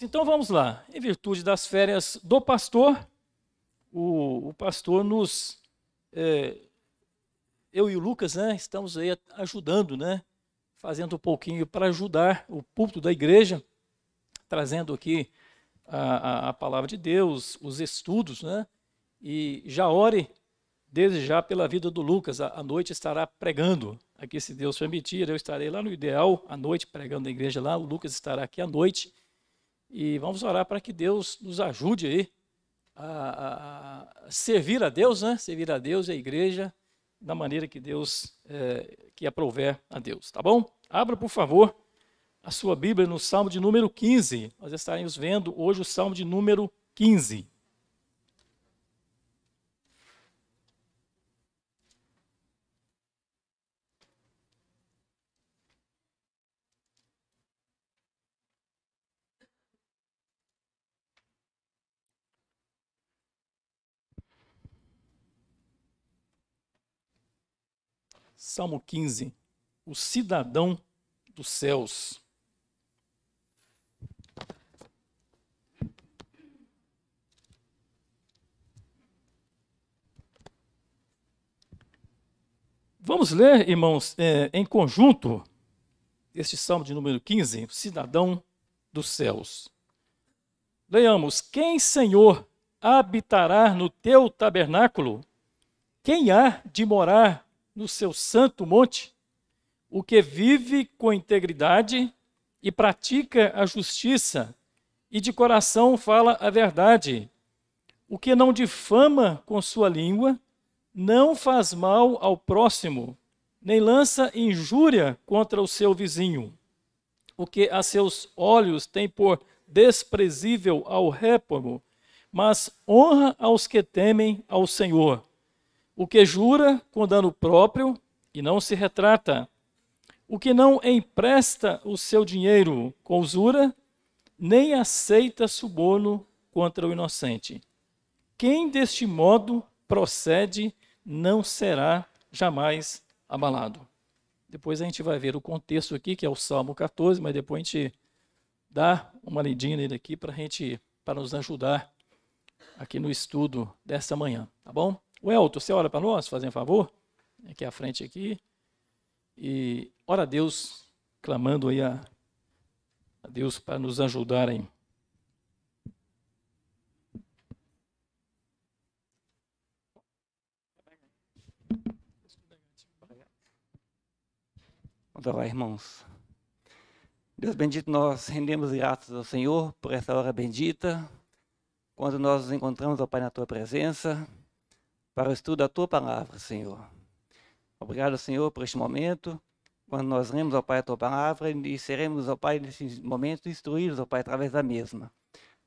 Então vamos lá. Em virtude das férias do pastor, o, o pastor nos. É, eu e o Lucas, né, estamos aí ajudando, né, fazendo um pouquinho para ajudar o púlpito da igreja, trazendo aqui a, a, a, palavra de Deus, os estudos, né, e já ore desde já pela vida do Lucas. A noite estará pregando aqui, se Deus permitir. Eu estarei lá no Ideal à noite pregando na igreja lá. O Lucas estará aqui à noite. E vamos orar para que Deus nos ajude aí a, a, servir a Deus, né? Servir a Deus e a igreja da maneira que Deus é, que aprover a Deus, tá bom? Abra, por favor, a sua Bíblia no Salmo de número 15. Nós estaremos vendo hoje o Salmo de número 15. Salmo 15. O cidadão dos céus. Vamos ler, irmãos, é, em conjunto, este salmo de número 15, o cidadão dos céus. Leamos: Quem, Senhor, habitará no teu tabernáculo? Quem há de morar no seu santo monte, o que vive com integridade e pratica a justiça, e de coração fala a verdade, o que não difama com sua língua, não faz mal ao próximo, nem lança injúria contra o seu vizinho, o que a seus olhos tem por desprezível ao réprobo, mas honra aos que temem ao Senhor o que jura com dano próprio e não se retrata, o que não empresta o seu dinheiro com usura, nem aceita suborno contra o inocente. Quem deste modo procede não será jamais abalado. Depois a gente vai ver o contexto aqui, que é o Salmo 14, mas depois a gente dá uma lidinha nele aqui para gente para nos ajudar aqui no estudo dessa manhã, tá bom? O Elton, você ora para nós, fazendo favor? Aqui à frente aqui. E ora a Deus, clamando aí a, a Deus para nos ajudarem. Vamos irmãos. Deus bendito, nós rendemos graças ao Senhor por essa hora bendita, quando nós nos encontramos, ó Pai, na Tua presença para o estudo da tua palavra, Senhor. Obrigado, Senhor, por este momento, quando nós lemos, ó Pai, a tua palavra e seremos, ó Pai, nesse momento instruídos, ó Pai, através da mesma.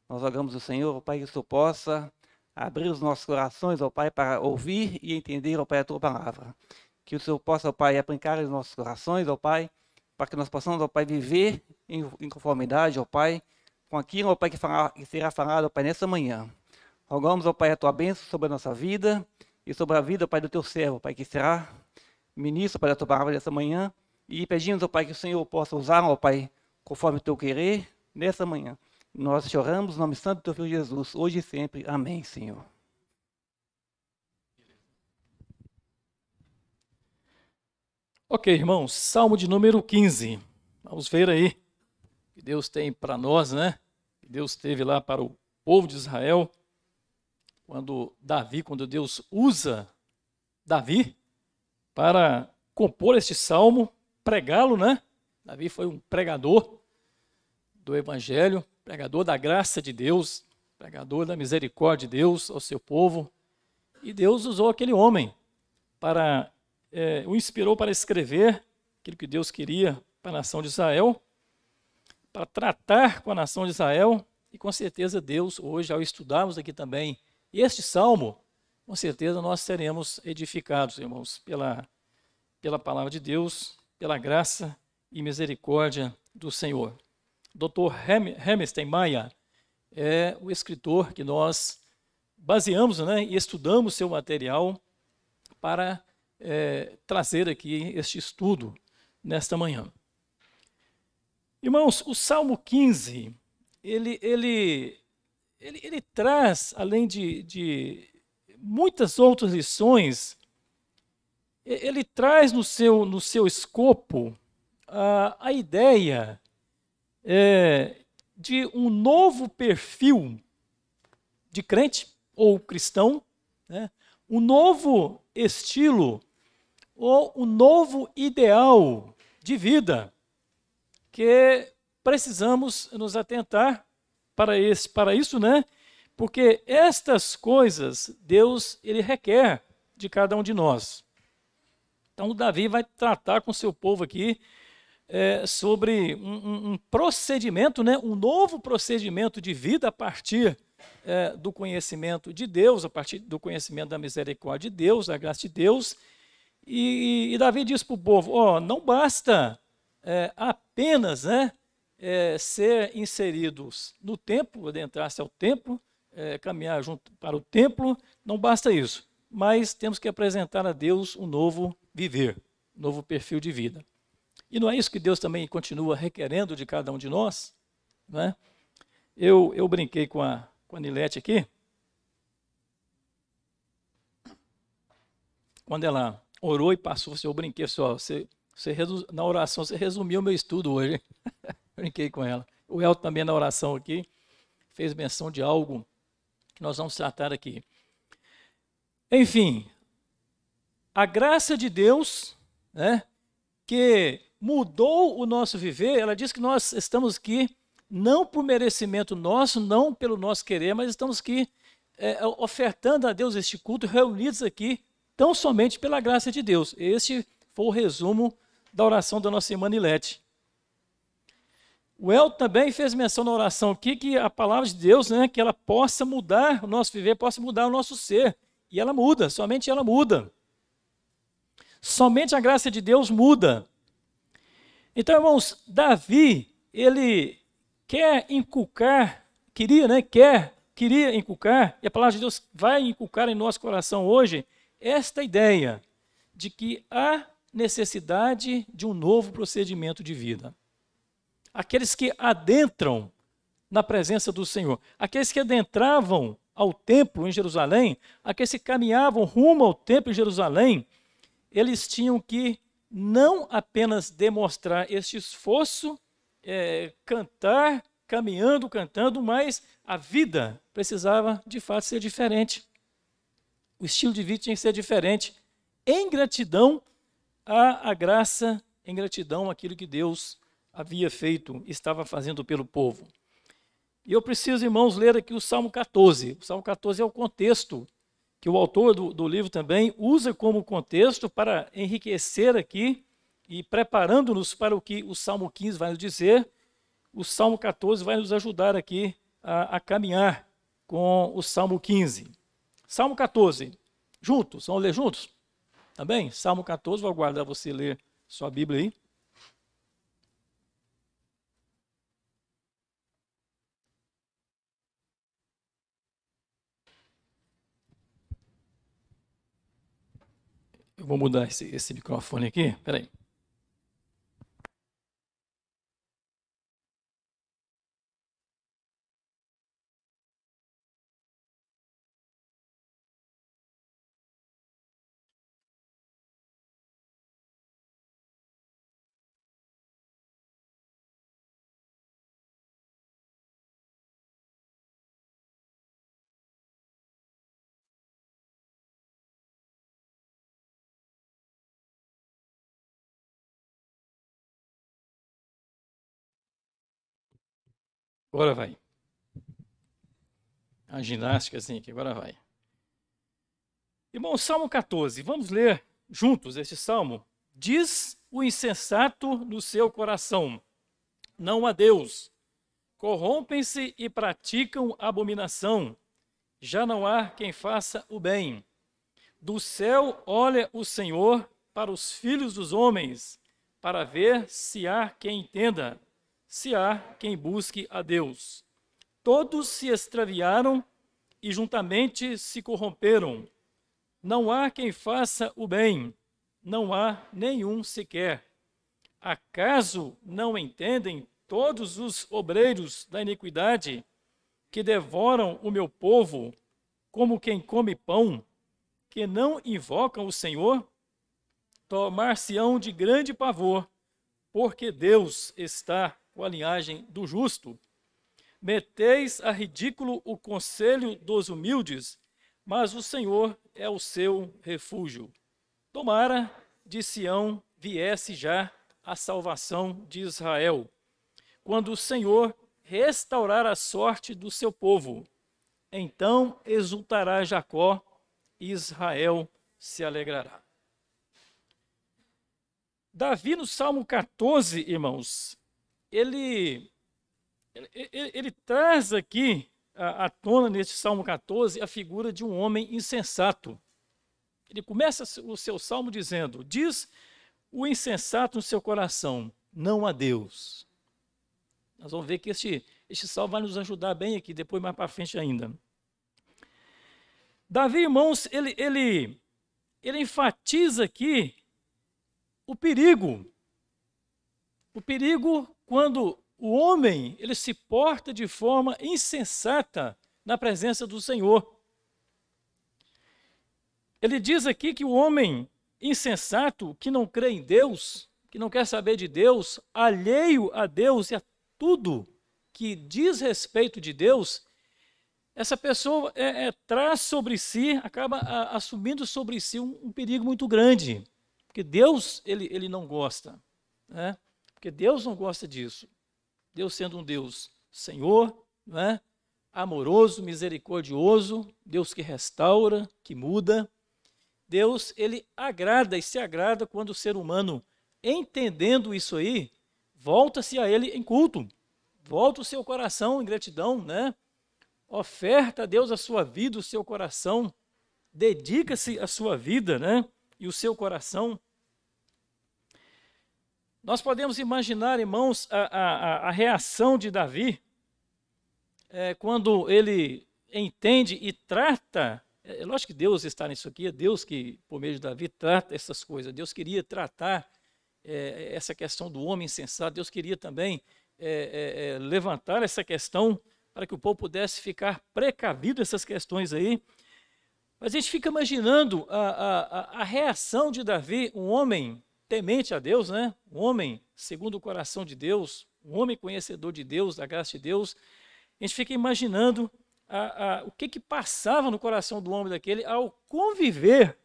Nós rogamos ao Senhor, ó Pai, que o Senhor possa abrir os nossos corações, ó Pai, para ouvir e entender, ó Pai, a tua palavra. Que o Senhor possa, ó Pai, aplicar os nossos corações, ó Pai, para que nós possamos, ó Pai, viver em, conformidade, ó Pai, com aquilo, ó Pai, que, que será falado, ó Pai, nessa manhã. Rogamos, ó Pai, a tua bênção sobre a nossa vida e sobre a vida, Pai, do teu servo, Pai, que será ministro, Pai, da tua palavra dessa manhã. E pedimos, ó Pai, que o Senhor possa usar, ó Pai, conforme o teu querer, nessa manhã. Nós choramos, no nome santo do teu filho Jesus, hoje e sempre. Amém, Senhor. Ok, irmãos, Salmo de número 15. Vamos ver aí que Deus tem para nós, né? Que Deus teve lá para o povo de Israel quando Davi, quando Deus usa Davi para compor este salmo, pregá-lo, né? Davi foi um pregador do evangelho, pregador da graça de Deus, pregador da misericórdia de Deus ao seu povo. E Deus usou aquele homem para é, o inspirou para escrever aquilo que Deus queria para a nação de Israel, para tratar com a nação de Israel. E com certeza Deus, hoje, ao estudarmos aqui também e este salmo, com certeza nós seremos edificados, irmãos, pela, pela palavra de Deus, pela graça e misericórdia do Senhor. Dr. Hammerstein Maia é o escritor que nós baseamos né, e estudamos seu material para é, trazer aqui este estudo nesta manhã. Irmãos, o Salmo 15 ele, ele, ele, ele traz, além de, de muitas outras lições, ele traz no seu, no seu escopo a, a ideia é, de um novo perfil de crente ou cristão, né? um novo estilo ou um novo ideal de vida que precisamos nos atentar para, esse, para isso, né? Porque estas coisas Deus ele requer de cada um de nós. Então Davi vai tratar com seu povo aqui é, sobre um, um, procedimento, né? um novo procedimento de vida a partir é, do conhecimento de Deus, a partir do conhecimento da misericórdia de Deus, da graça de Deus. E, e Davi diz para o povo: oh, não basta é, apenas né, é, ser inseridos no templo, adentrar-se ao templo, é, caminhar junto para o templo, não basta isso, mas temos que apresentar a Deus um novo viver, um novo perfil de vida. E não é isso que Deus também continua requerendo de cada um de nós? Né? Eu, eu brinquei com a, com a Nilete aqui. Quando ela orou e passou, eu brinquei só, você, você na oração você resumiu o meu estudo hoje. brinquei com ela. O El também na oração aqui fez menção de algo que nós vamos tratar aqui. Enfim, a graça de Deus, né, que mudou o nosso viver, ela diz que nós estamos aqui não por merecimento nosso, não pelo nosso querer, mas estamos aqui é, ofertando a Deus este culto, reunidos aqui, tão somente pela graça de Deus. Este foi o resumo da oração da nossa irmã Nilete. O El também fez menção na oração aqui que a palavra de Deus, né, que ela possa mudar o nosso viver, possa mudar o nosso ser. E ela muda, somente ela muda. Somente a graça de Deus muda. Então, irmãos, Davi, ele quer inculcar, queria, né, quer, queria inculcar, e a palavra de Deus vai inculcar em nosso coração hoje esta ideia de que há necessidade de um novo procedimento de vida aqueles que adentram na presença do Senhor, aqueles que adentravam ao templo em Jerusalém, aqueles que caminhavam rumo ao templo em Jerusalém, eles tinham que não apenas demonstrar este esforço, é, cantar, caminhando, cantando, mas a vida precisava de fato ser diferente. O estilo de vida tinha que ser diferente, em gratidão à, à graça, em gratidão àquilo que Deus havia feito, estava fazendo pelo povo. E eu preciso, irmãos, ler aqui o Salmo 14. O Salmo 14 é o contexto que o autor do, do livro também usa como contexto para enriquecer aqui e preparando-nos para o que o Salmo 15 vai nos dizer. O Salmo 14 vai nos ajudar aqui a, a caminhar com o Salmo 15. Salmo 14, juntos, vamos ler juntos? Tá? Salmo 14, vou aguardar você ler sua Bíblia aí. Eu vou mudar esse, esse microfone aqui. Peraí. Agora vai. A ginástica assim aqui, agora vai. Irmão, Salmo 14, vamos ler juntos este salmo. Diz o insensato no seu coração: Não há Deus. Corrompem-se e praticam abominação. Já não há quem faça o bem. Do céu olha o Senhor para os filhos dos homens, para ver se há quem entenda se há quem busque a Deus. Todos se extraviaram e juntamente se corromperam. Não há quem faça o bem, não há nenhum sequer. Acaso não entendem todos os obreiros da iniquidade que devoram o meu povo como quem come pão, que não invocam o Senhor, tomar-se-ão de grande pavor, porque Deus está com a linhagem do justo. Meteis a ridículo o conselho dos humildes, mas o Senhor é o seu refúgio. Tomara de Sião viesse já a salvação de Israel, quando o Senhor restaurar a sorte do seu povo. Então exultará Jacó e Israel se alegrará. Davi, no Salmo 14, irmãos, ele, ele, ele traz aqui à tona, neste Salmo 14, a figura de um homem insensato. Ele começa o seu salmo dizendo: Diz o insensato no seu coração, não a Deus. Nós vamos ver que este, este salmo vai nos ajudar bem aqui, depois mais para frente ainda. Davi, irmãos, ele, ele, ele enfatiza aqui o perigo. O perigo quando o homem ele se porta de forma insensata na presença do Senhor. Ele diz aqui que o homem insensato que não crê em Deus, que não quer saber de Deus, alheio a Deus e a tudo que diz respeito de Deus, essa pessoa é, é, traz sobre si, acaba a, assumindo sobre si um, um, perigo muito grande, porque Deus ele, ele não gosta, né? Porque Deus não gosta disso. Deus sendo um Deus Senhor, né? amoroso, misericordioso, Deus que restaura, que muda, Deus, ele agrada e se agrada quando o ser humano, entendendo isso aí, volta-se a ele em culto. Volta o seu coração em gratidão, né? Oferta a Deus a sua vida, o seu coração. Dedica-se a sua vida, né? E o seu coração. Nós podemos imaginar, irmãos, a, a, a reação de Davi é, quando ele entende e trata é, é lógico que Deus está nisso aqui, é Deus que, por meio de Davi, trata essas coisas. Deus queria tratar é, essa questão do homem insensato, Deus queria também é, é, é, levantar essa questão para que o povo pudesse ficar precavido dessas questões aí. Mas a gente fica imaginando a, a, a reação de Davi, um homem temente a Deus, né? um homem segundo o coração de Deus, um homem conhecedor de Deus, da graça de Deus. A gente fica imaginando a, a, o que, que passava no coração do homem daquele ao conviver,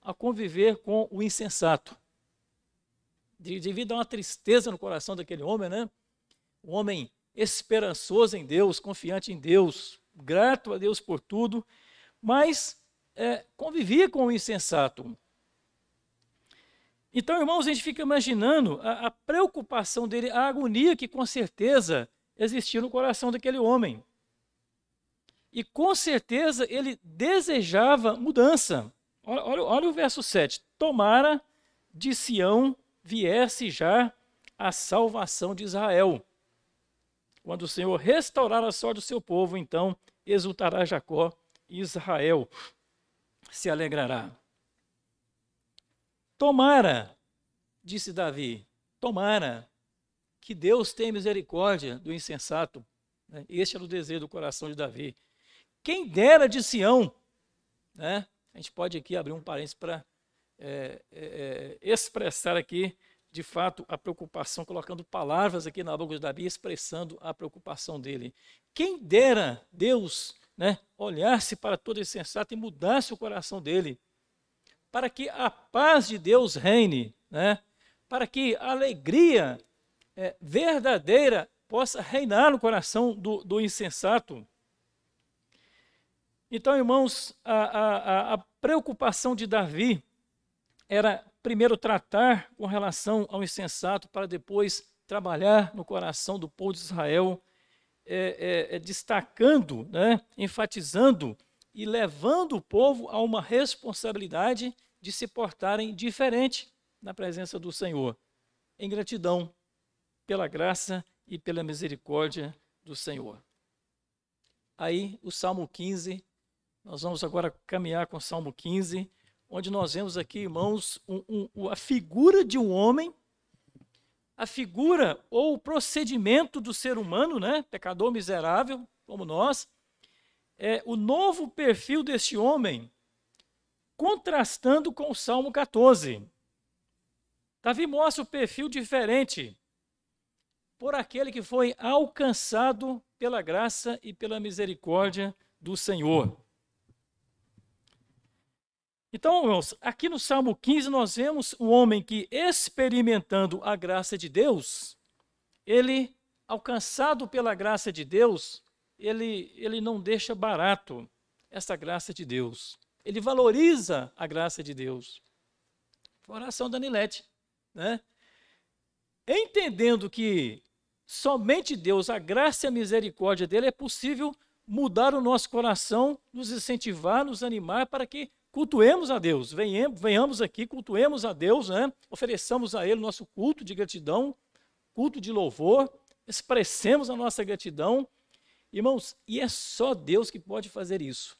ao conviver com o insensato. Devido a uma tristeza no coração daquele homem, né? Um homem esperançoso em Deus, confiante em Deus, grato a Deus por tudo, mas é, convivia com o insensato. Então, irmãos, a gente fica imaginando a, a preocupação dele, a agonia que com certeza existia no coração daquele homem. E com certeza ele desejava mudança. Olha, olha, olha, o verso 7. Tomara de Sião viesse já a salvação de Israel. Quando o Senhor restaurar a sorte do seu povo, então exultará Jacó e Israel se alegrará. Tomara, disse Davi, tomara que Deus tenha misericórdia do insensato. Né? Este era o desejo do coração de Davi. Quem dera de Sião, né? A gente pode aqui abrir um parênteses para é, é, é, expressar aqui, de fato, a preocupação, colocando palavras aqui na boca de Davi, expressando a preocupação dele. Quem dera Deus né, olhasse para todo esse sensato e mudasse o coração dele, para que a paz de Deus reine, né, para que a alegria é, verdadeira possa reinar no coração do, do insensato. Então, irmãos, a, a, a preocupação de Davi era primeiro tratar com relação ao insensato, para depois trabalhar no coração do povo de Israel, é, é, é, destacando, né, enfatizando e levando o povo a uma responsabilidade de se portarem diferente na presença do Senhor, em gratidão pela graça e pela misericórdia do Senhor. Aí o Salmo 15 nós vamos agora caminhar com o Salmo 15, onde nós vemos aqui, irmãos, um, um, a figura de um homem a figura ou o procedimento do ser humano, né, pecador miserável como nós, é o novo perfil deste homem, contrastando com o Salmo 14. Davi mostra o perfil diferente por aquele que foi alcançado pela graça e pela misericórdia do Senhor. Então, irmãos, aqui no Salmo 15 nós vemos um homem que, experimentando a graça de Deus, ele, alcançado pela graça de Deus, ele, ele não deixa barato essa graça de Deus. Ele valoriza a graça de Deus. Foi a oração da Nilete. Né? Entendendo que somente Deus, a graça e a misericórdia dele, é possível mudar o nosso coração, nos incentivar, nos animar para que cultuemos a Deus, venhamos aqui, cultuemos a Deus, né? ofereçamos a Ele nosso culto de gratidão, culto de louvor, expressemos a nossa gratidão. Irmãos, e é só Deus que pode fazer isso.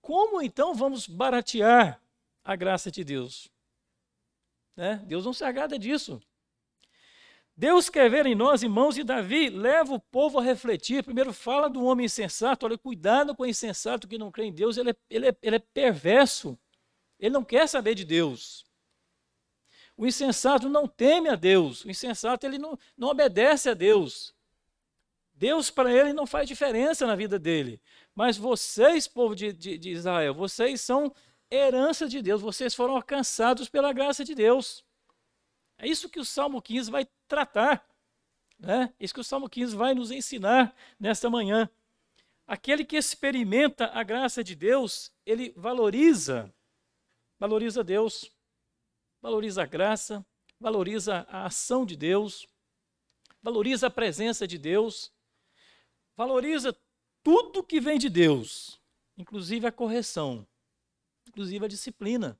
Como então vamos baratear a graça de Deus? Né? Deus não se agrada disso. Deus quer ver em nós, irmãos, e Davi leva o povo a refletir. Primeiro fala do homem insensato, olha, cuidado com o insensato que não crê em Deus, ele é, ele é, ele é perverso, ele não quer saber de Deus. O insensato não teme a Deus, o insensato ele não, não obedece a Deus. Deus para ele não faz diferença na vida dele. Mas vocês, povo de, de, de Israel, vocês são herança de Deus, vocês foram alcançados pela graça de Deus. É isso que o Salmo 15 vai tratar. Né? Isso que o Salmo 15 vai nos ensinar nesta manhã. Aquele que experimenta a graça de Deus, ele valoriza, valoriza Deus, valoriza a graça, valoriza a ação de Deus, valoriza a presença de Deus, valoriza tudo que vem de Deus, inclusive a correção, inclusive a disciplina.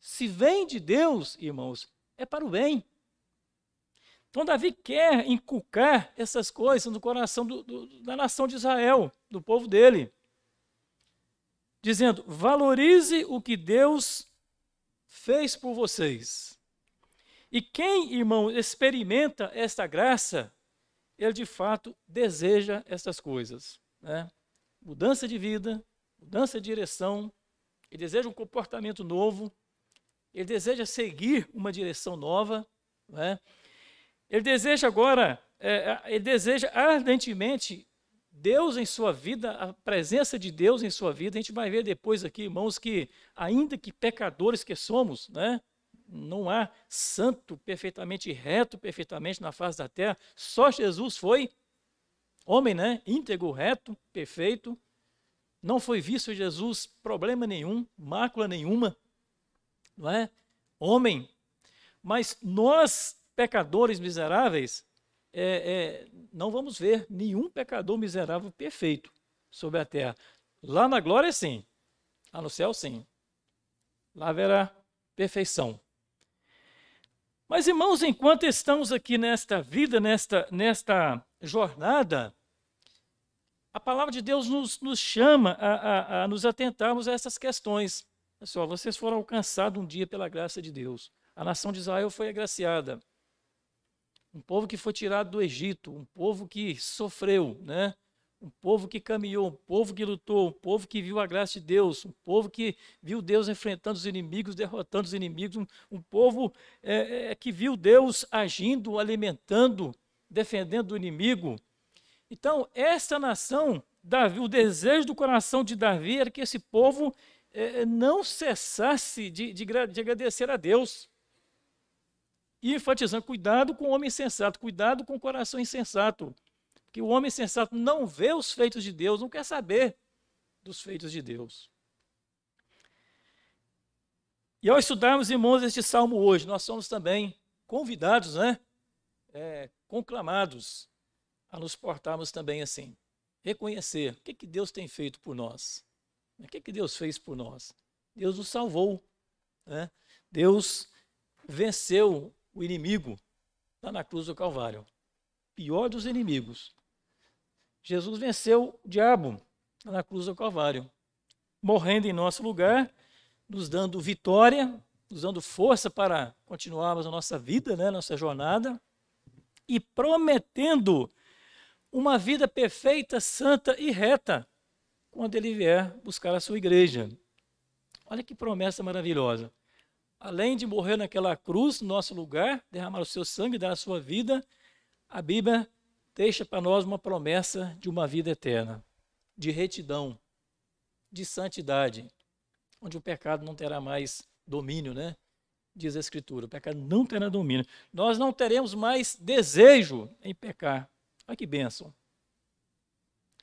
Se vem de Deus, irmãos, é para o bem. Então, Davi quer inculcar essas coisas no coração do, do, da nação de Israel, do povo dele, dizendo: valorize o que Deus fez por vocês. E quem, irmão, experimenta esta graça, ele de fato deseja essas coisas. Né? Mudança de vida, mudança de direção, ele deseja um comportamento novo, ele deseja seguir uma direção nova, né? ele deseja agora, é, é, ele deseja ardentemente Deus em sua vida, a presença de Deus em sua vida. A gente vai ver depois aqui, irmãos, que ainda que pecadores que somos, né? Não há santo perfeitamente reto, perfeitamente na face da terra. Só Jesus foi homem, né? íntegro, reto, perfeito. Não foi visto Jesus problema nenhum, mácula nenhuma não é? Homem. Mas nós, pecadores miseráveis, é, é, não vamos ver nenhum pecador miserável perfeito sobre a terra. Lá na glória, sim. Lá no céu, sim. Lá haverá perfeição. Mas, irmãos, enquanto estamos aqui nesta vida, nesta, nesta jornada, a palavra de Deus nos, nos chama a, a, a nos atentarmos a essas questões. Pessoal, vocês foram alcançados um dia pela graça de Deus. A nação de Israel foi agraciada. Um povo que foi tirado do Egito, um povo que sofreu, né? Um povo que caminhou, um povo que lutou, um povo que viu a graça de Deus, um povo que viu Deus enfrentando os inimigos, derrotando os inimigos, um, um povo é, é, que viu Deus agindo, alimentando, defendendo o inimigo. Então, essa nação, Davi, o desejo do coração de Davi era que esse povo é, não cessasse de, de, de agradecer a Deus. E enfatizando, cuidado com o homem insensato, cuidado com o coração insensato. Porque o homem insensato não vê os feitos de Deus, não quer saber dos feitos de Deus. E ao estudarmos, irmãos, este salmo hoje, nós somos também convidados, né? É, conclamados a nos portarmos também assim. Reconhecer o que, que Deus tem feito por nós. O que, que Deus fez por nós? Deus nos salvou. Né? Deus venceu o inimigo lá na cruz do Calvário. Pior dos inimigos. Jesus venceu o diabo na cruz do Calvário, morrendo em nosso lugar, nos dando vitória nos dando força para continuarmos a nossa vida, né, nossa jornada, e prometendo uma vida perfeita, santa e reta quando ele vier buscar a sua igreja. Olha que promessa maravilhosa. Além de morrer naquela cruz, no nosso lugar, derramar o seu sangue, dar a sua vida, a Bíblia deixa para nós uma promessa de uma vida eterna, de retidão, de santidade, onde o pecado não terá mais domínio, né? Diz a Escritura, o pecado não terá domínio. Nós não teremos mais desejo em pecar. Olha que bênção.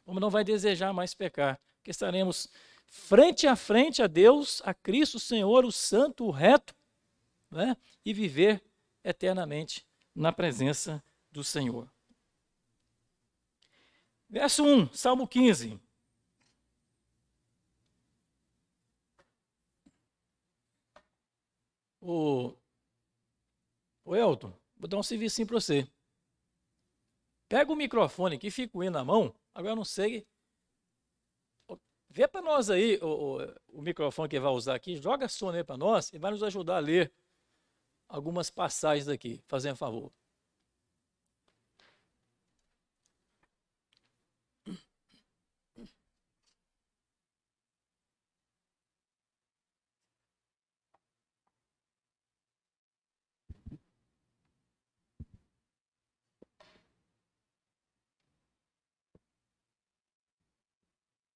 Como não vai desejar mais pecar, que estaremos frente a frente a Deus, a Cristo Senhor, o Santo, o Reto, né? e viver eternamente na presença do Senhor. Verso 1, Salmo 15. O, o Elton, vou dar um serviço para você. Pega o microfone aqui, fica o na mão. Agora eu não sei. Vê para nós aí o, o, o, microfone que vai usar aqui, joga som aí para nós e vai nos ajudar a ler algumas passagens aqui, fazendo favor.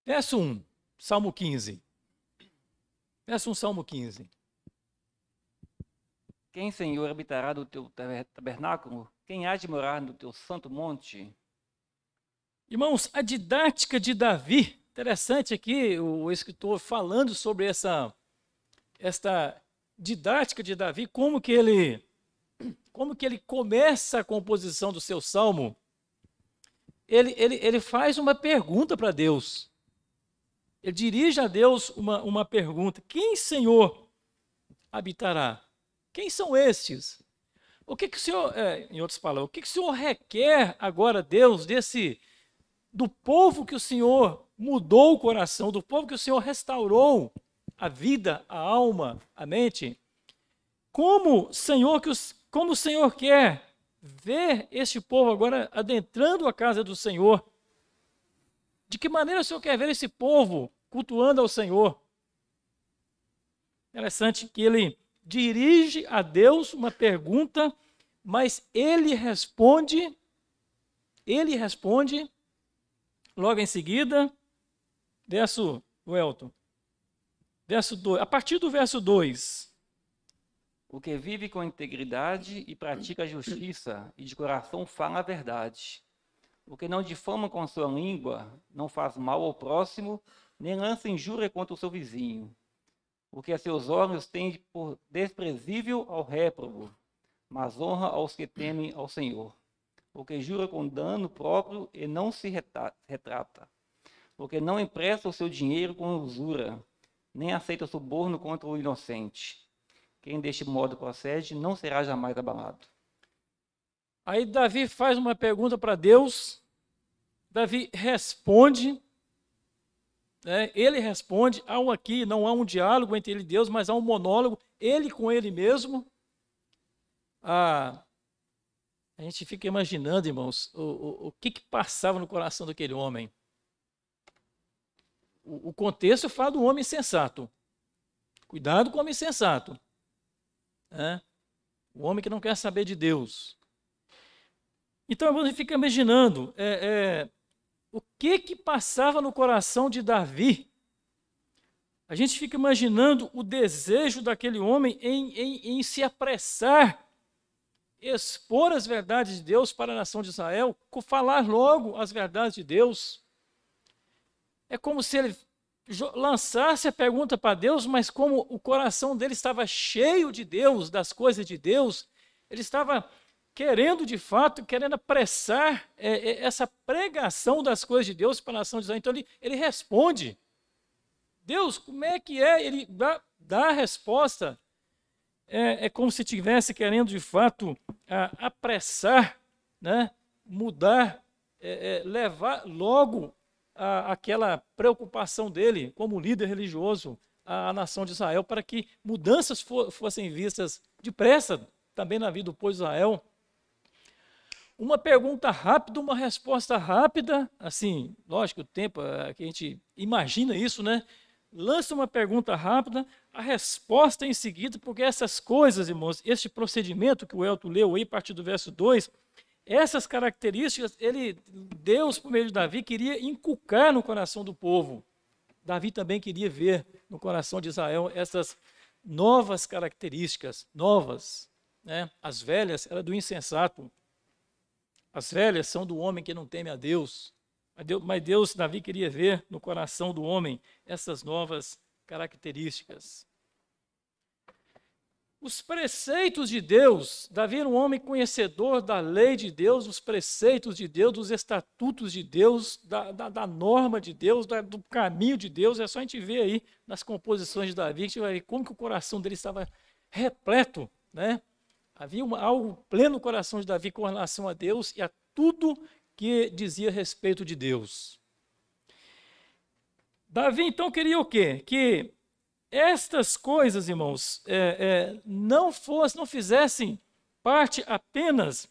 Verso 1, Salmo 15. Verso 1, Salmo 15. Quem, Senhor, habitará no teu tabernáculo? Quem há de morar no teu santo monte? Irmãos, a didática de Davi, interessante aqui o escritor falando sobre essa, esta didática de Davi, como que ele, como que ele começa a composição do seu salmo. Ele, ele, ele faz uma pergunta para Deus. Ele dirige a Deus uma, uma pergunta: Quem, Senhor, habitará? Quem são estes? O que, que o Senhor, é, em outras palavras, o que, que o Senhor requer agora, Deus, desse do povo que o Senhor mudou o coração, do povo que o Senhor restaurou a vida, a alma, a mente? Como, Senhor, que os, como o Senhor quer ver este povo agora adentrando a casa do Senhor? De que maneira o Senhor quer ver esse povo cultuando ao Senhor? Interessante que ele dirige a Deus uma pergunta, mas ele responde, ele responde logo em seguida, verso Welton, verso 2, a partir do verso 2. O que vive com integridade e pratica a justiça e de coração fala a verdade o que não difama com sua língua, não faz mal ao próximo, nem lança injúria contra o seu vizinho. O que a seus olhos tem por desprezível ao réprobo, mas honra aos que temem ao Senhor. O que jura com dano próprio e não se retrata. O que não empresta o seu dinheiro com usura, nem aceita suborno contra o inocente. Quem deste modo procede não será jamais abalado. Aí Davi faz uma pergunta para Deus, Davi responde, né, ele responde, há um aqui, não há um diálogo entre ele e Deus, mas há um monólogo, ele com ele mesmo. Ah, a gente fica imaginando, irmãos, o, o, o que, que passava no coração daquele homem. O, o contexto fala do homem sensato. Cuidado com o homem sensato. Né? O homem que não quer saber de Deus. Então você fica imaginando é, é, o que que passava no coração de Davi. A gente fica imaginando o desejo daquele homem em, em, em se apressar, expor as verdades de Deus para a nação de Israel, falar logo as verdades de Deus. É como se ele lançasse a pergunta para Deus, mas como o coração dele estava cheio de Deus, das coisas de Deus, ele estava querendo de fato, querendo apressar é, é, essa pregação das coisas de Deus para a nação de Israel. Então ele, ele responde. Deus, como é que é? Ele dá, dá a resposta. É, é, como se estivesse querendo de fato a, apressar, né? mudar, é, é, levar logo a, aquela preocupação dele como líder religioso a nação de Israel para que mudanças fossem vistas depressa também na vida do povo de Israel. Uma pergunta rápida, uma resposta rápida, assim, lógico, o tempo é que a gente imagina isso, né? Lança uma pergunta rápida, a resposta em seguida, porque essas coisas, irmãos, este procedimento que o Elton leu aí, a partir do verso 2, essas características, ele, Deus, por meio de Davi, queria inculcar no coração do povo. Davi também queria ver no coração de Israel essas novas características, novas. Né? As velhas eram do insensato. As velhas são do homem que não teme a Deus. Mas Deus, Davi queria ver no coração do homem essas novas características. Os preceitos de Deus, Davi era um homem conhecedor da lei de Deus, dos preceitos de Deus, dos estatutos de Deus, da, da, da norma de Deus, da, do caminho de Deus. É só a gente ver aí nas composições de Davi, a gente vai ver como que o coração dele estava repleto, né? Havia uma, algo pleno no coração de Davi com relação a Deus e a tudo que dizia respeito de Deus. Davi então queria o quê? Que estas coisas, irmãos, é, é, não fossem, não fizessem parte apenas,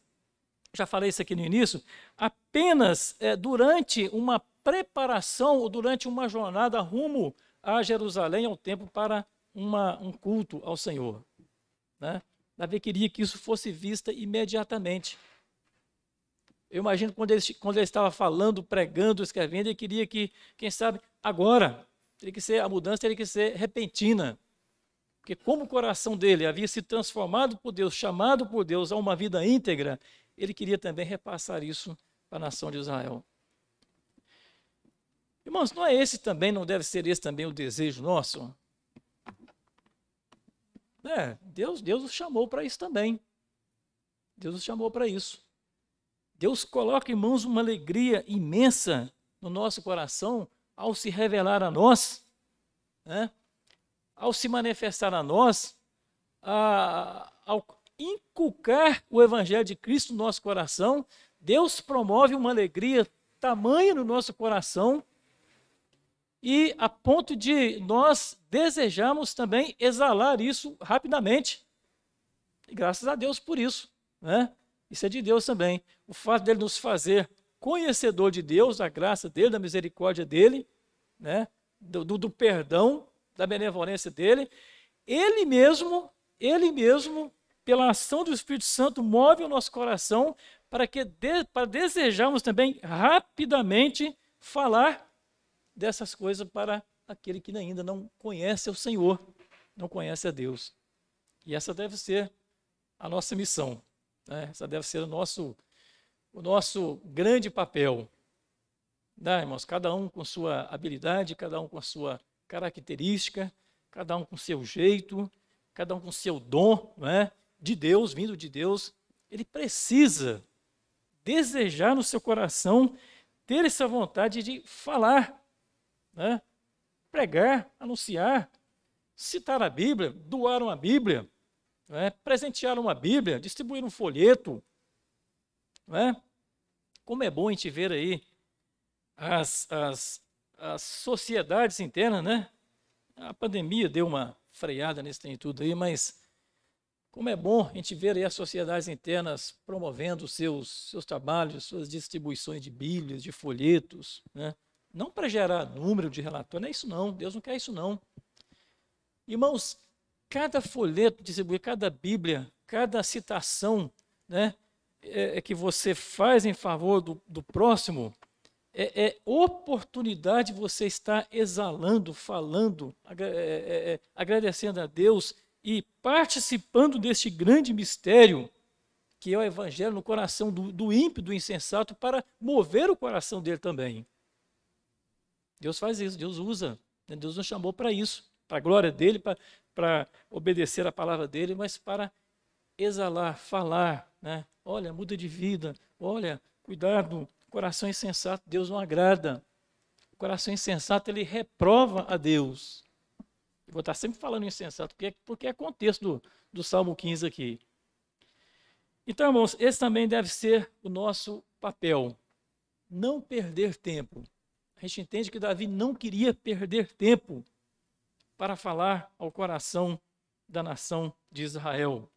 já falei isso aqui no início, apenas é, durante uma preparação ou durante uma jornada rumo a Jerusalém, ao tempo para uma, um culto ao Senhor. Né? Davi queria que isso fosse vista imediatamente. Eu imagino quando ele, quando ele estava falando, pregando, escrevendo, ele queria que, quem sabe, agora, teria que ser, a mudança teria que ser repentina. Porque como o coração dele havia se transformado por Deus, chamado por Deus a uma vida íntegra, ele queria também repassar isso para a nação de Israel. Irmãos, não é esse também, não deve ser esse também o desejo nosso? É, Deus, Deus os chamou para isso também. Deus os chamou para isso. Deus coloca, irmãos, uma alegria imensa no nosso coração ao se revelar a nós, né? ao se manifestar a nós, a, ao inculcar o Evangelho de Cristo no nosso coração, Deus promove uma alegria tamanha no nosso coração e a ponto de nós desejamos também exalar isso rapidamente. E graças a Deus por isso. Né? Isso é de Deus também. O fato dele nos fazer conhecedor de Deus, da graça dele, da misericórdia dele, né? do, do, do perdão, da benevolência dele, ele mesmo, ele mesmo, pela ação do Espírito Santo, move o nosso coração para que de, para desejarmos também rapidamente falar dessas coisas para aquele que ainda não conhece o Senhor, não conhece a Deus. E essa deve ser a nossa missão. Né? Essa deve ser o nosso, o nosso grande papel. Né, irmãos? Cada um com sua habilidade, cada um com a sua característica, cada um com seu jeito, cada um com seu dom, né? de Deus, vindo de Deus. Ele precisa desejar no seu coração ter essa vontade de falar né? pregar, anunciar, citar a Bíblia, doar uma Bíblia, né? presentear uma Bíblia, distribuir um folheto. Né? Como é bom a gente ver aí as, as, as sociedades internas, né? A pandemia deu uma freada nesse tem tudo aí, mas como é bom a gente ver aí as sociedades internas promovendo seus, seus trabalhos, suas distribuições de bíblias, de folhetos, né? Não para gerar número de relatório, não é isso não. Deus não quer isso não. Irmãos, cada folheto distribuído, cada Bíblia, cada citação né, é, é que você faz em favor do, do próximo, é, é, oportunidade de você estar exalando, falando, é, é, é, agradecendo a Deus e participando deste grande mistério que é o Evangelho no coração do, do ímpio, do insensato, para mover o coração dele também. Deus faz isso, Deus usa. Né? Deus nos chamou para isso, para a glória dele, para obedecer a palavra dele, mas para exalar, falar. Né? Olha, muda de vida. Olha, cuidado, coração insensato, Deus não agrada. O coração insensato, ele reprova a Deus. Eu vou estar sempre falando insensato, porque, é, porque é contexto do, do Salmo 15 aqui. Então, irmãos, esse também deve ser o nosso papel. Não perder tempo a gente entende que Davi não queria perder tempo. para falar ao coração da nação de Israel.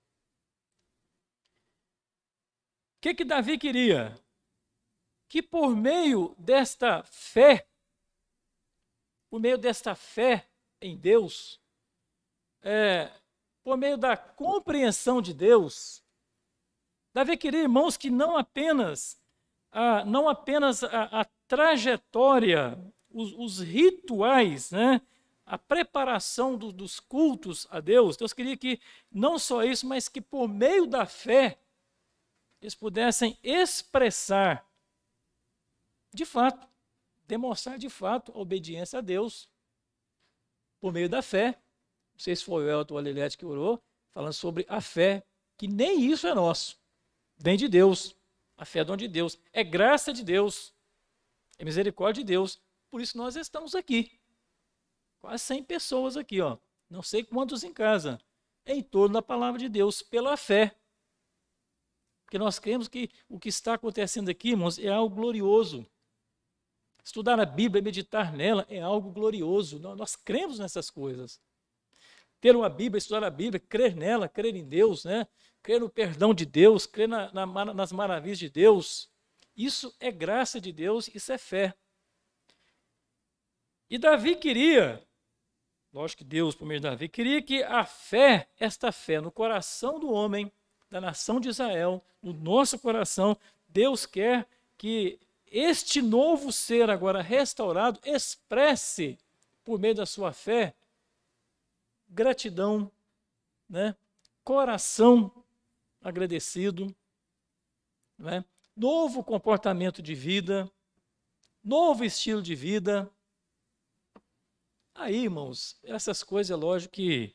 O que, que Davi queria? Que por meio desta fé, por meio desta fé em Deus, é, por meio da compreensão de Deus, Davi queria, irmãos, que não apenas a, não apenas a, a trajetória, os, os, rituais, né? a preparação do, dos cultos a Deus, Deus queria que não só isso, mas que por meio da fé eles pudessem expressar, de fato, demonstrar de fato a obediência a Deus por meio da fé. Não sei se foi o Elton ou a Lilete que orou, falando sobre a fé, que nem isso é nosso, vem de Deus. A fé é dom de Deus, é graça de Deus, é misericórdia de Deus. Por isso nós estamos aqui. Quase 100 pessoas aqui, ó. Não sei quantos em casa. Em torno da palavra de Deus, pela fé. Porque nós cremos que o que está acontecendo aqui, irmãos, é algo glorioso. Estudar a Bíblia, meditar nela, é algo glorioso. Nós cremos nessas coisas. Ter uma Bíblia, estudar a Bíblia, crer nela, crer em Deus, né? crer no perdão de Deus, crer na, na, nas maravilhas de Deus. Isso é graça de Deus, isso é fé. E Davi queria, lógico que Deus, por meio de Davi, queria que a fé, esta fé no coração do homem, da nação de Israel, no nosso coração, Deus quer que este novo ser agora restaurado expresse, por meio da sua fé, gratidão, né? coração agradecido, né? Novo comportamento de vida, novo estilo de vida. Aí, irmãos, essas coisas é lógico que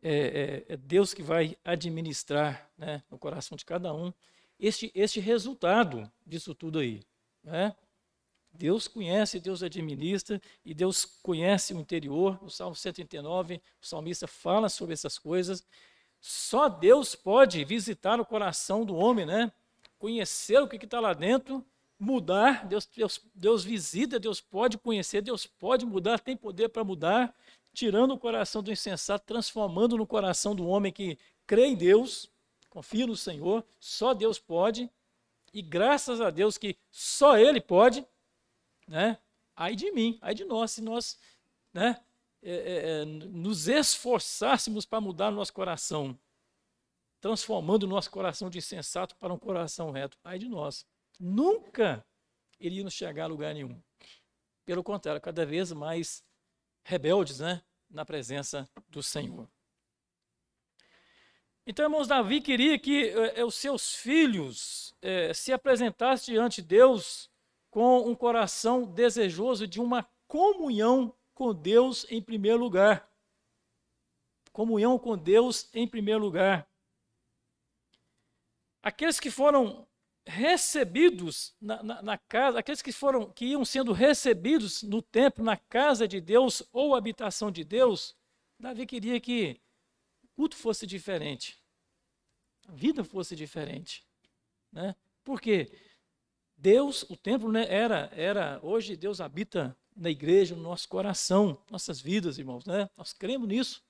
é, é, é Deus que vai administrar né, no coração de cada um este, este resultado disso tudo aí. Né? Deus conhece, Deus administra e Deus conhece o interior. No Salmo 139, o salmista fala sobre essas coisas só Deus pode visitar o coração do homem, né? Conhecer o que está lá dentro, mudar. Deus, Deus, Deus visita, Deus pode conhecer, Deus pode mudar, tem poder para mudar, tirando o coração do insensato, transformando no coração do homem que crê em Deus, confia no Senhor. Só Deus pode. E graças a Deus que só Ele pode, né? Ai de mim, ai de nós, se nós, né? É, é, é, nos esforçássemos para mudar o nosso coração, transformando o nosso coração de insensato para um coração reto. Ai de nós. Nunca iríamos chegar a lugar nenhum. Pelo contrário, cada vez mais rebeldes né, na presença do Senhor. Então, irmãos, Davi queria que eh, os seus filhos eh, se apresentassem diante de Deus com um coração desejoso de uma comunhão com Deus em primeiro lugar. Comunhão com Deus em primeiro lugar. Aqueles que foram recebidos na, na, na, casa, aqueles que foram que iam sendo recebidos no templo, na casa de Deus ou habitação de Deus, Davi queria que o culto fosse diferente, a vida fosse diferente, né? Porque Deus, o templo né, era era hoje Deus habita na igreja, no nosso coração, nossas vidas, irmãos, né? Nós cremos nisso.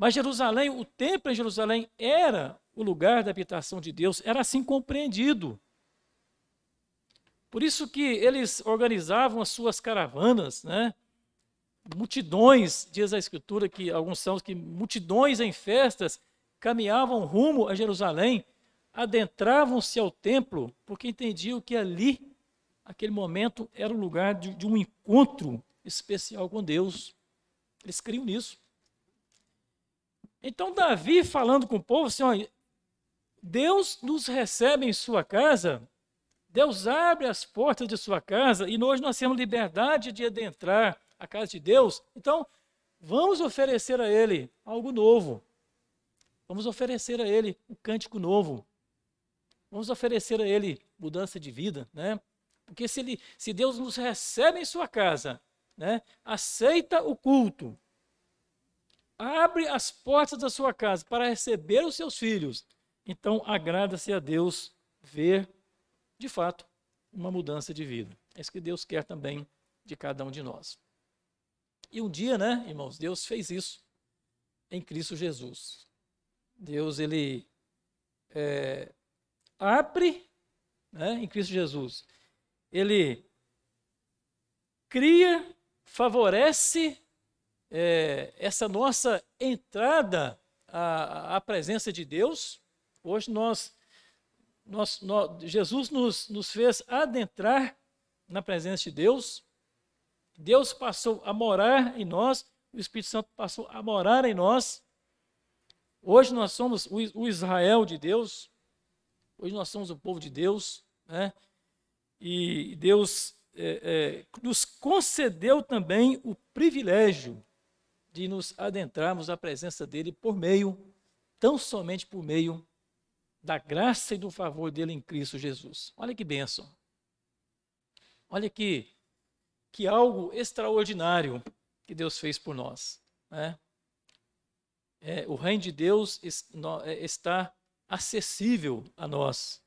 Mas Jerusalém, o templo em Jerusalém era o lugar da habitação de Deus, era assim compreendido. Por isso que eles organizavam as suas caravanas, né? Multidões, diz a escritura que alguns são que multidões em festas caminhavam rumo a Jerusalém, adentravam-se ao templo, porque entendiam que ali aquele momento era o lugar de, de um encontro especial com Deus. Eles criam nisso. Então, Davi falando com o povo assim: Deus nos recebe em sua casa, Deus abre as portas de sua casa e hoje nós temos liberdade de adentrar a casa de Deus. Então, vamos oferecer a Ele algo novo. Vamos oferecer a Ele um cântico novo. Vamos oferecer a Ele mudança de vida, né? Porque se, ele, se Deus nos recebe em sua casa, né, aceita o culto, abre as portas da sua casa para receber os seus filhos, então agrada-se a Deus ver, de fato, uma mudança de vida. É isso que Deus quer também de cada um de nós. E um dia, né, irmãos, Deus fez isso em Cristo Jesus. Deus, ele é, abre né, em Cristo Jesus. Ele cria, favorece é, essa nossa entrada à, à, presença de Deus. Hoje nós, nós, nós Jesus nos, nos fez adentrar na presença de Deus. Deus passou a morar em nós, o Espírito Santo passou a morar em nós. Hoje nós somos o Israel de Deus, hoje nós somos o povo de Deus, né? e Deus é, é, nos concedeu também o privilégio de nos adentrarmos à presença dele por meio, tão somente por meio da graça e do favor dele em Cristo Jesus. Olha que bênção. Olha que, que algo extraordinário que Deus fez por nós. Né? É, o reino de Deus é, está acessível a nós.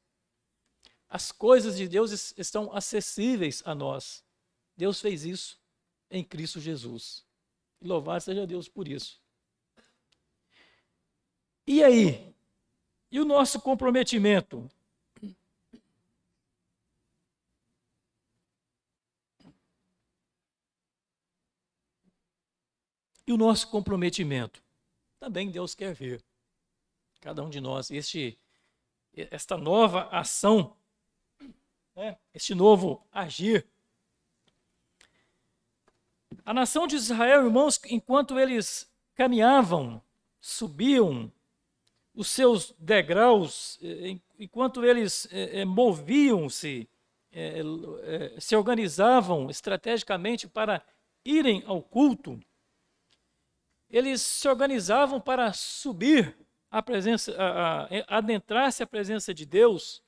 As coisas de Deus estão acessíveis a nós. Deus fez isso em Cristo Jesus. Louvado seja Deus por isso. E aí? E o nosso comprometimento? E o nosso comprometimento? Também Deus quer ver. Cada um de nós, este, esta nova ação, né, este novo agir. A nação de Israel, irmãos, enquanto eles caminhavam, subiam os seus degraus, eh, enquanto eles eh, eh, moviam-se, se organizavam estrategicamente para irem ao culto, eles se organizavam para subir a presença, adentrar-se à presença de Deus,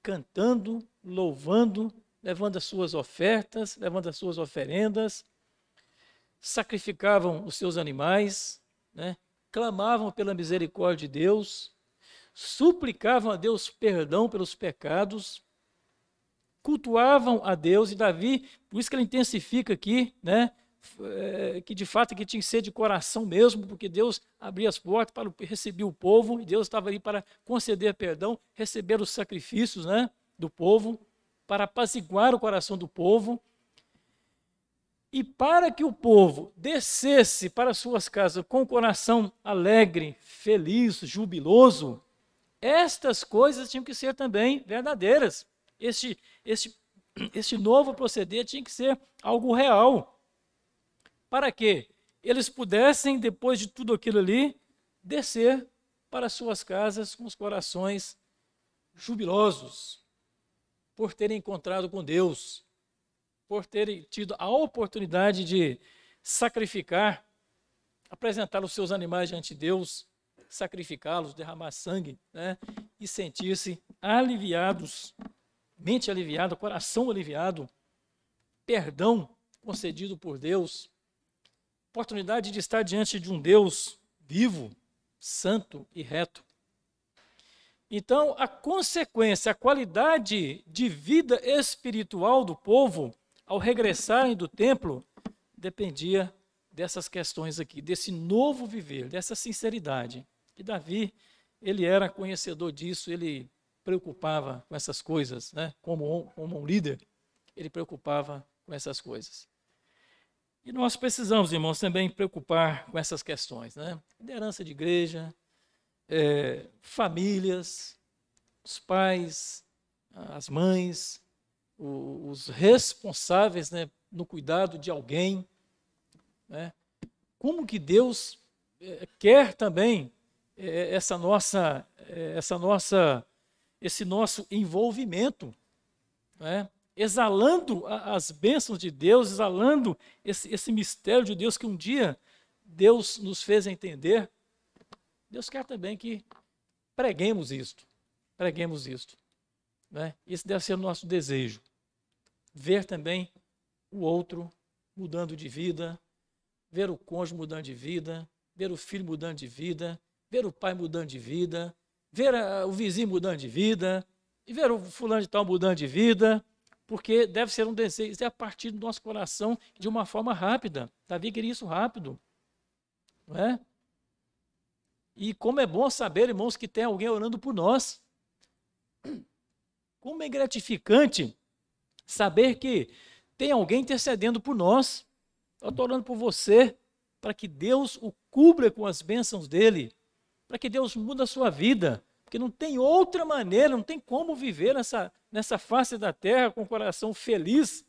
cantando, louvando, levando as suas ofertas, levando as suas oferendas, sacrificavam os seus animais, né? clamavam pela misericórdia de Deus, suplicavam a Deus perdão pelos pecados, cultuavam a Deus, e Davi, por isso que ele intensifica aqui, né? é, que de fato que tinha que ser de coração mesmo, porque Deus abria as portas para receber o povo, e Deus estava ali para conceder perdão, receber os sacrifícios né, do povo, para apaziguar o coração do povo. E para que o povo descesse para suas casas com o coração alegre, feliz, jubiloso, estas coisas tinham que ser também verdadeiras. Este, este, este novo proceder tinha que ser algo real para que eles pudessem, depois de tudo aquilo ali, descer para suas casas com os corações jubilosos, por terem encontrado com Deus, por terem tido a oportunidade de sacrificar, apresentar os seus animais diante de Deus, sacrificá-los, derramar sangue, né? e sentir-se aliviados, mente aliviada, coração aliviado, perdão concedido por Deus, oportunidade de estar diante de um Deus vivo, santo e reto. Então, a consequência, a qualidade de vida espiritual do povo ao regressarem do templo dependia dessas questões aqui, desse novo viver, dessa sinceridade. E Davi, ele era conhecedor disso, ele preocupava com essas coisas, né? como, como um líder, ele preocupava com essas coisas. E nós precisamos, irmãos, também preocupar com essas questões, né? Liderança de igreja, é, famílias, os pais, as mães, os responsáveis né, no cuidado de alguém. Né? Como que Deus é, quer também é, essa nossa, é, essa nossa, esse nosso envolvimento, né? exalando as bênçãos de Deus, exalando esse, esse mistério de Deus que um dia Deus nos fez entender. Deus quer também que preguemos isto, preguemos isto. Né? Esse deve ser o nosso desejo. Ver também o outro mudando de vida, ver o cônjuge mudando de vida, ver o filho mudando de vida, ver o pai mudando de vida, ver a, o vizinho mudando de vida, e ver o fulano de tal mudando de vida, porque deve ser um desejo é a partir do nosso coração de uma forma rápida. Davi queria isso rápido, não é? E como é bom saber, irmãos, que tem alguém orando por nós. Como é gratificante saber que tem alguém intercedendo por nós. Eu estou orando por você, para que Deus o cubra com as bênçãos dele, para que Deus mude a sua vida, porque não tem outra maneira, não tem como viver nessa, nessa face da terra com o coração feliz,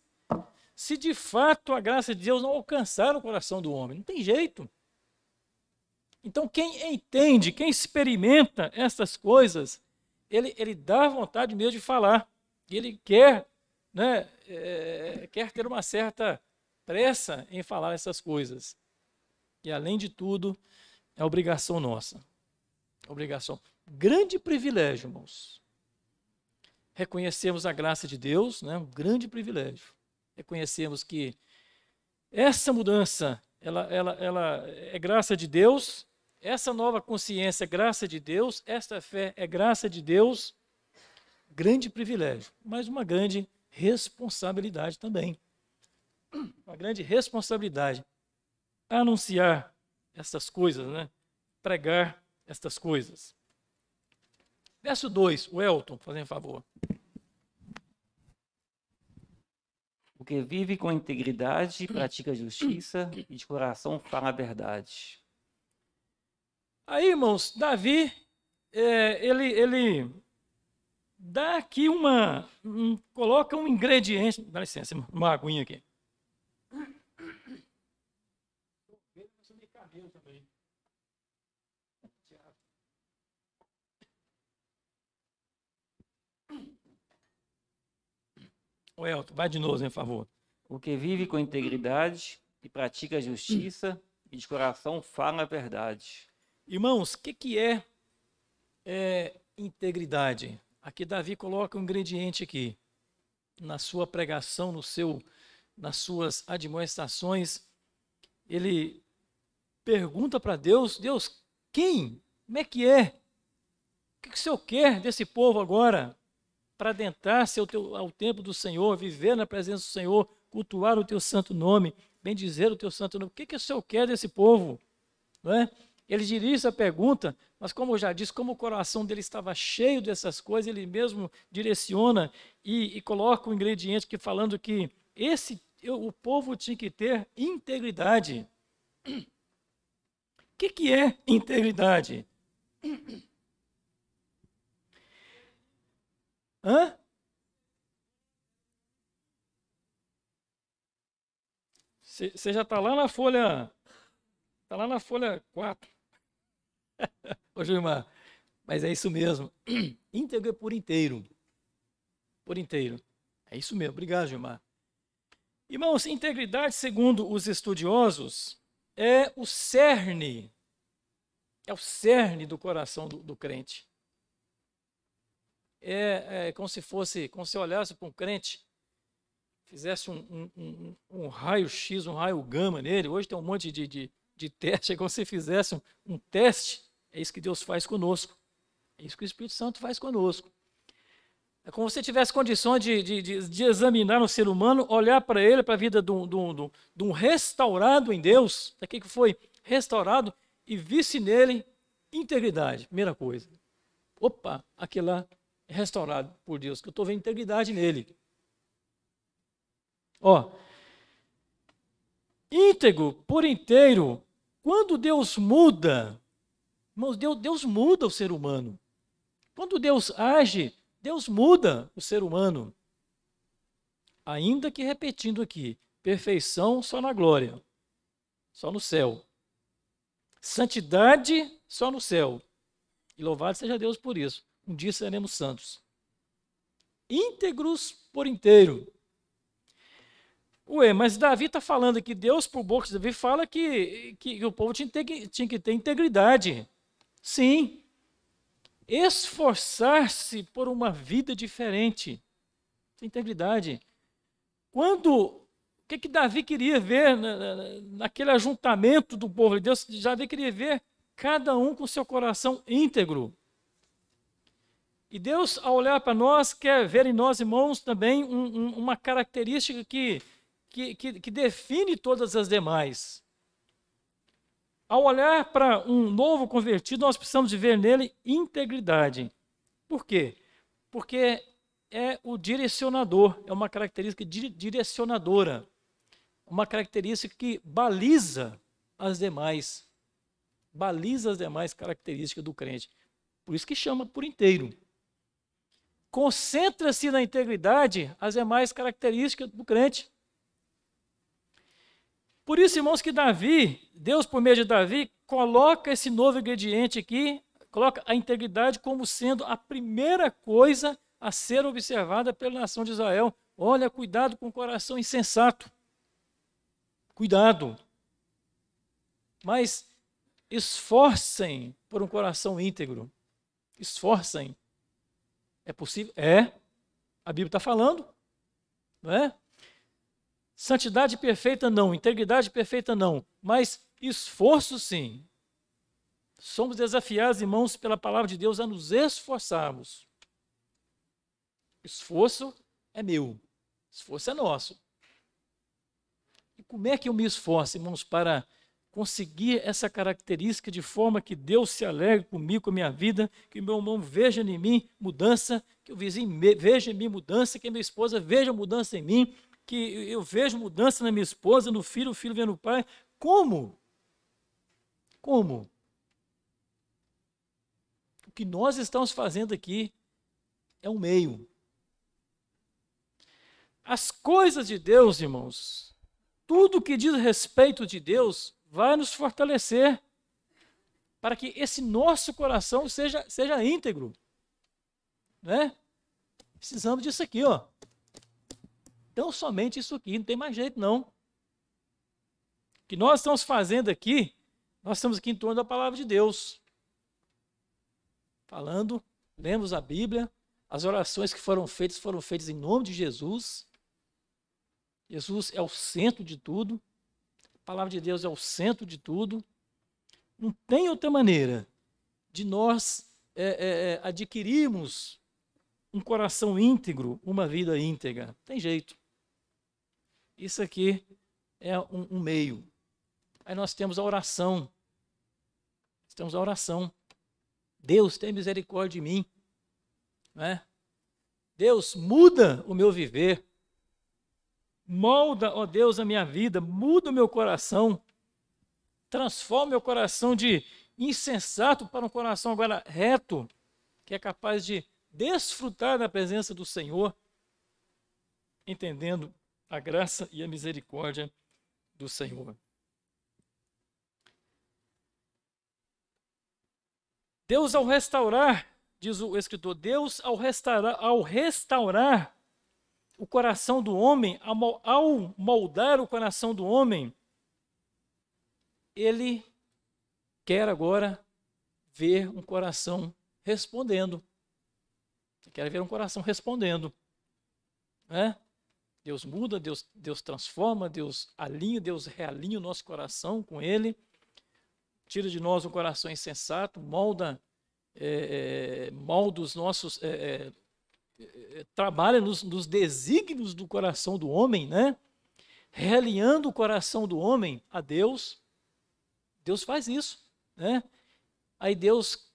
se de fato a graça de Deus não alcançar o coração do homem. Não tem jeito. Então, quem entende, quem experimenta essas coisas, ele, ele dá vontade mesmo de falar. Ele quer, né, é, quer ter uma certa pressa em falar essas coisas. E, além de tudo, é obrigação nossa. Obrigação. Grande privilégio, irmãos. Reconhecemos a graça de Deus, né? um grande privilégio. Reconhecemos que essa mudança ela, ela, ela é graça de Deus, essa nova consciência é graça de Deus, esta fé é graça de Deus. Grande privilégio, mas uma grande responsabilidade também. Uma grande responsabilidade anunciar essas coisas, né? pregar estas coisas. Verso 2, o Elton, fazendo favor. O que vive com integridade, pratica justiça e de coração fala a verdade. Aí, irmãos, Davi, é, ele, ele dá aqui uma. Um, coloca um ingrediente. Dá licença, uma aguinha aqui. O Elton, vai de novo, por favor. O que vive com integridade e pratica a justiça e de coração fala a verdade. Irmãos, o que, que é, é integridade? Aqui Davi coloca um ingrediente aqui. Na sua pregação, no seu, nas suas admoestações, ele pergunta para Deus, Deus, quem? Como é que é? O que, que o Senhor quer desse povo agora? para adentrar-se ao, teu, ao do Senhor, viver na presença do Senhor, cultuar o teu santo nome, bendizer o teu santo nome. O que, que o Senhor quer desse povo? Não é? Ele dirige a pergunta, mas como eu já disse, como o coração dele estava cheio dessas coisas, ele mesmo direciona e, e coloca o um ingrediente que falando que esse o povo tinha que ter integridade. O que, que é integridade? Hã? Você já está lá na folha. Está lá na folha 4. Ô Gilmar, mas é isso mesmo. Íntegro é por inteiro. Por inteiro. É isso mesmo. Obrigado, Gilmar. Irmãos, integridade, segundo os estudiosos, é o cerne, é o cerne do coração do, do crente é, é como se fosse, como se olhasse para um crente, fizesse um, um, um, um raio-x, um raio-gama nele. Hoje tem um monte de, de, de teste, é como se fizesse um, um teste. É isso que Deus faz conosco. É isso que o Espírito Santo faz conosco. É como se você tivesse condições de, de, de, de examinar um ser humano, olhar para ele, para a vida de um, de, um, de um, restaurado em Deus, daquele que foi restaurado, e visse nele integridade. Primeira coisa. Opa, aquele lá restaurado por Deus, que eu estou vendo integridade nele. Ó, íntegro por inteiro, quando Deus muda, irmãos, Deus, Deus muda o ser humano. Quando Deus age, Deus muda o ser humano. Ainda que repetindo aqui, perfeição só na glória, só no céu. Santidade só no céu. E louvado seja Deus por isso. Um dia seremos santos. Íntegros por inteiro. Ué, mas Davi está falando que Deus, por boca de Davi, fala que, que, que o povo tinha, tinha que ter integridade. Sim. Esforçar-se por uma vida diferente. Integridade. Quando o que, que Davi queria ver na, na, naquele ajuntamento do povo de Deus? Davi queria ver cada um com seu coração íntegro. E Deus, ao olhar para nós, quer ver em nós, irmãos, também um, um, uma característica que, que, que, que define todas as demais. Ao olhar para um novo convertido, nós precisamos de ver nele integridade. Por quê? Porque é o direcionador, é uma característica direcionadora, uma característica que baliza as demais, baliza as demais características do crente. Por isso que chama por inteiro. Concentra-se na integridade as demais características do crente. Por isso, irmãos, que Davi, Deus por meio de Davi, coloca esse novo ingrediente aqui, coloca a integridade como sendo a primeira coisa a ser observada pela nação de Israel. Olha, cuidado com o coração insensato. Cuidado. Mas esforcem por um coração íntegro. Esforcem. É possível? É. A Bíblia está falando. Não é? Santidade perfeita não, integridade perfeita não, mas esforço sim. Somos desafiados, irmãos, pela palavra de Deus a nos esforçarmos. Esforço é meu, esforço é nosso. E como é que eu me esforço, irmãos, para conseguir essa característica de forma que Deus se alegre comigo, com a minha vida, que meu irmão veja em mim mudança, que o vizinho veja em mim mudança, que minha esposa veja mudança em mim, que eu vejo mudança na minha esposa, no filho, o filho vendo o pai. Como? Como? O que nós estamos fazendo aqui é um meio. As coisas de Deus, irmãos, tudo que diz respeito de Deus vai nos fortalecer para que esse nosso coração seja, seja íntegro. Né? Precisamos disso aqui, ó. Então, somente isso aqui, não tem mais jeito, não. O que nós estamos fazendo aqui, nós estamos aqui em torno da palavra de Deus. Falando, lemos a Bíblia, as orações que foram feitas foram feitas em nome de Jesus. Jesus é o centro de tudo. A palavra de Deus é o centro de tudo. Não tem outra maneira de nós é, é, é adquirirmos um coração íntegro, uma vida íntegra. Tem jeito. Isso aqui é um, um meio. Aí nós temos a oração. Temos a oração. Deus tem misericórdia de mim. Né? Deus muda o meu viver. Molda, ó Deus, a minha vida. Muda o meu coração. Transforma meu coração de insensato para um coração agora reto, que é capaz de desfrutar da presença do Senhor, entendendo a graça e a misericórdia do Senhor. Deus ao restaurar, diz o escritor, Deus ao restaurar, ao restaurar o coração do homem, ao moldar o coração do homem, ele quer agora ver um coração respondendo. Ele quer ver um coração respondendo. Né? Deus muda, Deus, Deus transforma, Deus alinha, Deus realinha o nosso coração com Ele, tira de nós um coração insensato, molda, é, é, molda os nossos, é, é, é, trabalha nos, nos desígnios do coração do homem, né? realinhando o coração do homem a Deus. Deus faz isso, né? Aí Deus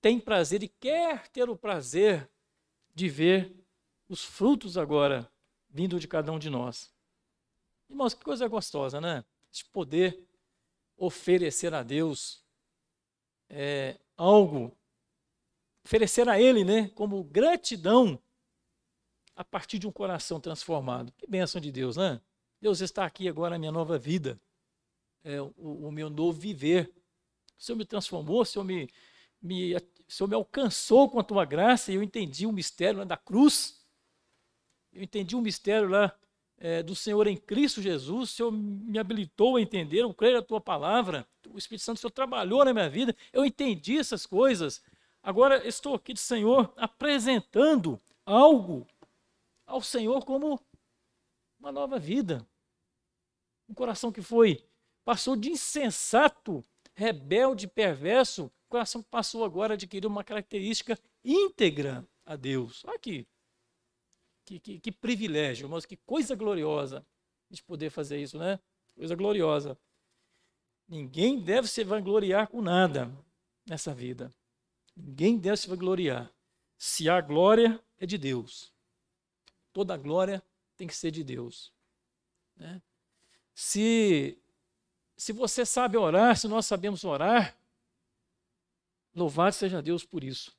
tem prazer e quer ter o prazer de ver os frutos agora vindo de cada um de nós. Irmãos, que coisa gostosa, né? De poder oferecer a Deus é, algo, oferecer a Ele, né, como gratidão a partir de um coração transformado. Que bênção de Deus, né? Deus está aqui agora na minha nova vida, é, o, o, meu novo viver. O Senhor me transformou, o Senhor me, me, o Senhor me alcançou com a tua graça e eu entendi o mistério né, da cruz eu entendi um mistério lá é, do Senhor em Cristo Jesus, o Senhor me habilitou a entender, eu creio na tua palavra, o Espírito Santo, o Senhor trabalhou na minha vida, eu entendi essas coisas. Agora estou aqui de Senhor apresentando algo ao Senhor como uma nova vida. Um coração que foi, passou de insensato, rebelde, perverso, coração passou agora a adquirir uma característica íntegra a Deus. Olha aqui. Que, que, que privilégio, irmãos, que coisa gloriosa de poder fazer isso, né? Coisa gloriosa. Ninguém deve se vangloriar com nada nessa vida. Ninguém deve se vangloriar. Se há glória, é de Deus. Toda glória tem que ser de Deus. Né? Se, se você sabe orar, se nós sabemos orar, louvado seja Deus por isso.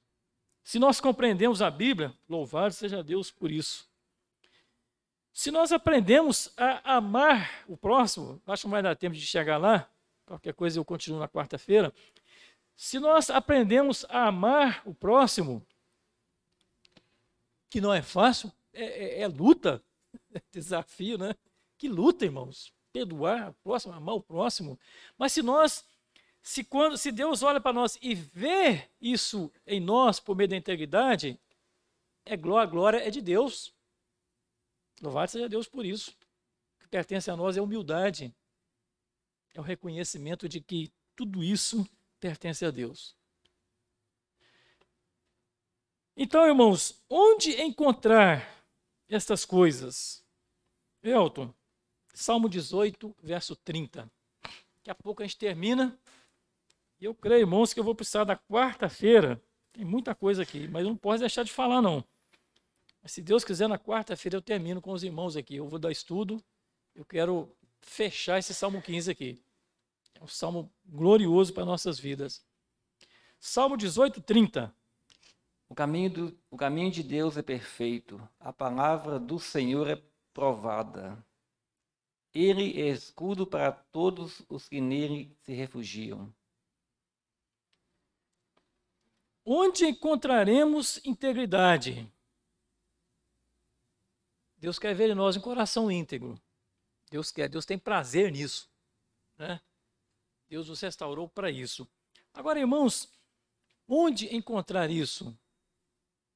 Se nós compreendemos a Bíblia, louvado seja Deus por isso. Se nós aprendemos a amar o próximo, acho que não vai dar tempo de chegar lá, qualquer coisa eu continuo na quarta-feira. Se nós aprendemos a amar o próximo, que não é fácil, é, é, é luta, é desafio, né? Que luta, irmãos. Perdoar o próximo, amar o próximo. Mas se nós se, quando, se Deus olha para nós e vê isso em nós por meio da integridade, é glória, a glória é de Deus. Louvado seja Deus por isso. O que pertence a nós é humildade. É o reconhecimento de que tudo isso pertence a Deus. Então, irmãos, onde encontrar estas coisas? Elton, Salmo 18, verso 30. Daqui a pouco a gente termina. E eu creio, irmãos, que eu vou precisar da quarta-feira. Tem muita coisa aqui, mas não posso deixar de falar, não. Mas se Deus quiser, na quarta-feira eu termino com os irmãos aqui. Eu vou dar estudo. Eu quero fechar esse Salmo 15 aqui. É um salmo glorioso para nossas vidas. Salmo 18, 30. O caminho, do, o caminho de Deus é perfeito, a palavra do Senhor é provada. Ele é escudo para todos os que nele se refugiam. Onde encontraremos integridade? Deus quer ver em nós um coração íntegro. Deus quer, Deus tem prazer nisso. Né? Deus nos restaurou para isso. Agora, irmãos, onde encontrar isso?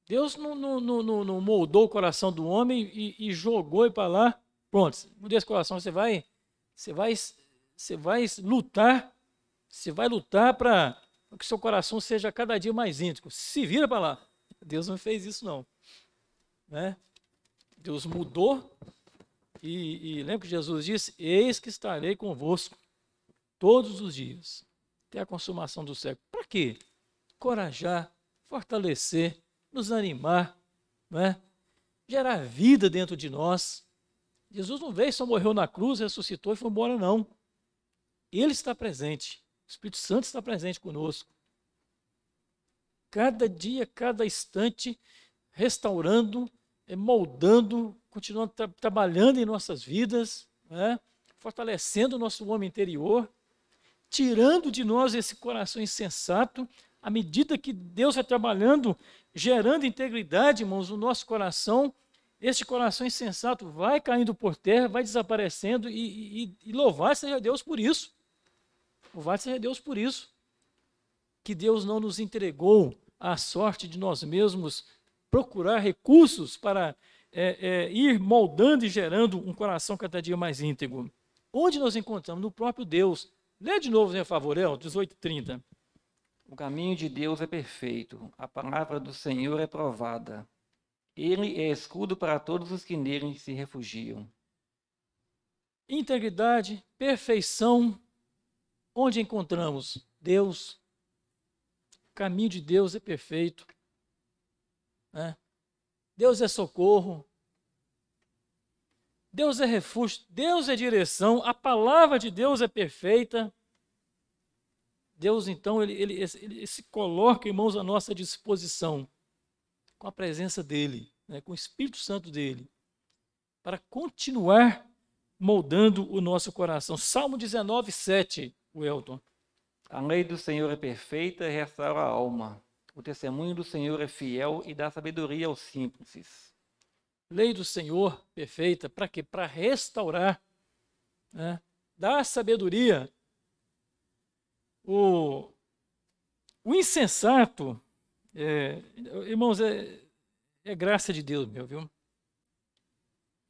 Deus não, não, não, não moldou o coração do homem e, e jogou para lá. Pronto, mudei esse coração. Você vai, você vai, você vai lutar. Você vai lutar para que seu coração seja cada dia mais íntimo. Se vira para lá. Deus não fez isso, não. Né? Deus mudou. E, e lembra que Jesus disse: Eis que estarei convosco todos os dias, até a consumação do século. Para quê? Corajar, fortalecer, nos animar, né? gerar vida dentro de nós. Jesus não veio, só morreu na cruz, ressuscitou e foi embora, não. Ele está presente. O Espírito Santo está presente conosco. Cada dia, cada instante, restaurando, eh, moldando, continuando tra trabalhando em nossas vidas, né? fortalecendo o nosso homem interior, tirando de nós esse coração insensato, à medida que Deus vai trabalhando, gerando integridade, irmãos, no nosso coração, este coração insensato vai caindo por terra, vai desaparecendo e, e, e louvar seja Deus por isso. Louvado seja Deus por isso. Que Deus não nos entregou à sorte de nós mesmos procurar recursos para é, é, ir moldando e gerando um coração cada dia mais íntegro. Onde nós encontramos? No próprio Deus. Lê de novo, né, Favorel, 18:30. O caminho de Deus é perfeito, a palavra do Senhor é provada. Ele é escudo para todos os que nele se refugiam. Integridade, perfeição, Onde encontramos Deus? O caminho de Deus é perfeito. Né? Deus é socorro. Deus é refúgio. Deus é direção. A palavra de Deus é perfeita. Deus, então, ele, ele, ele, se coloca, irmãos, à nossa disposição, com a presença dEle, né, com o Espírito Santo dEle, para continuar moldando o nosso coração. Salmo 19, 7. Welton. A lei do Senhor é perfeita e restaura a alma. O testemunho do Senhor é fiel e dá sabedoria aos simples. Lei do Senhor perfeita, para quê? Para restaurar, né? dar sabedoria. O, o insensato, é, irmãos, é, é graça de Deus, meu, viu?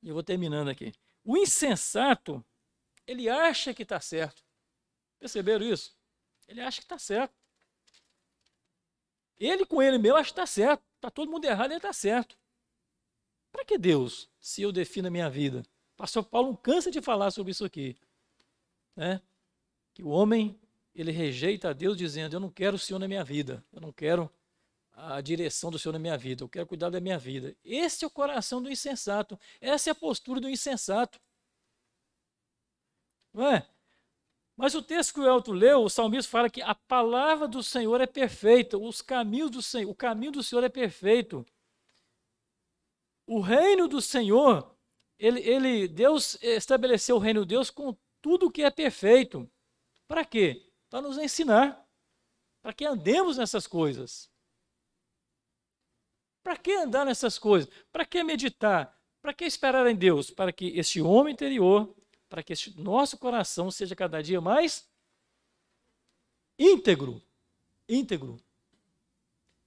Eu vou terminando aqui. O insensato, ele acha que está certo. Perceberam isso? Ele acha que está certo. Ele com ele mesmo acha que está certo. Está todo mundo errado, ele está certo. Para que Deus, se eu defino a minha vida? Pastor Paulo não cansa de falar sobre isso aqui. Né? Que o homem, ele rejeita a Deus dizendo, eu não quero o Senhor na minha vida. Eu não quero a direção do Senhor na minha vida. Eu quero cuidar da minha vida. Esse é o coração do insensato. Essa é a postura do insensato. Não é? Mas o texto que o Elton leu, o salmista fala que a palavra do Senhor é perfeita, os caminhos do Senhor, o caminho do Senhor é perfeito. O reino do Senhor, ele, ele Deus estabeleceu o reino de Deus com tudo que é perfeito. Para quê? Para nos ensinar, para que andemos nessas coisas. Para que andar nessas coisas? Para que meditar? Para que esperar em Deus? Para que este homem interior para que este nosso coração seja cada dia mais íntegro. Íntegro.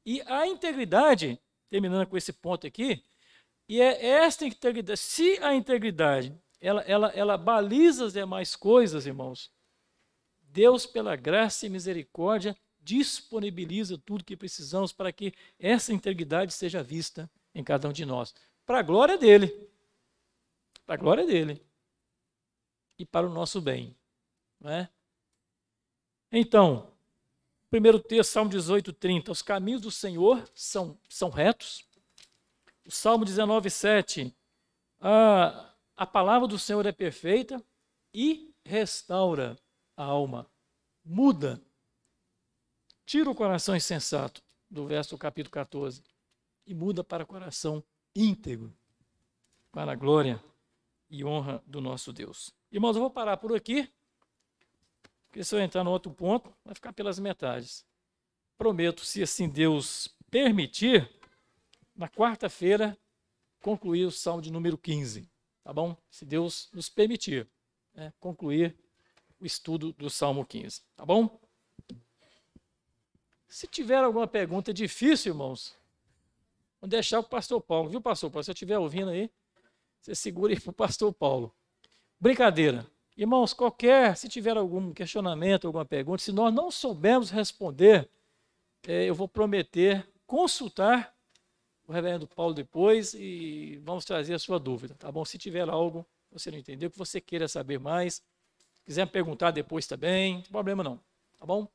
E a integridade, terminando com esse ponto aqui, e é esta integridade, se a integridade ela, ela, ela baliza as demais coisas, irmãos, Deus, pela graça e misericórdia, disponibiliza tudo que precisamos para que essa integridade seja vista em cada um de nós. Para a glória dele. Para a glória dele e para o nosso bem. Não é? Então, primeiro texto, Salmo 18, 30. Os caminhos do Senhor são, são retos. O Salmo 19, 7. A, a palavra do Senhor é perfeita e restaura a alma. Muda. Tira o coração insensato, do verso do capítulo 14, e muda para o coração íntegro, para a glória e honra do nosso Deus. Irmãos, eu vou parar por aqui, porque se eu entrar no outro ponto, vai ficar pelas metades. Prometo, se assim Deus permitir, na quarta-feira, concluir o salmo de número 15, tá bom? Se Deus nos permitir, né, concluir o estudo do salmo 15, tá bom? Se tiver alguma pergunta difícil, irmãos, vou deixar o pastor Paulo, viu, pastor Paulo? Se eu estiver ouvindo aí, você segura aí para o pastor Paulo. Brincadeira. Irmãos, qualquer, se tiver algum questionamento, alguma pergunta, se nós não soubermos responder, é, eu vou prometer consultar o reverendo Paulo depois e vamos trazer a sua dúvida, tá bom? Se tiver algo que você não entendeu, que você queira saber mais, quiser perguntar depois também, não tem problema não, tá bom?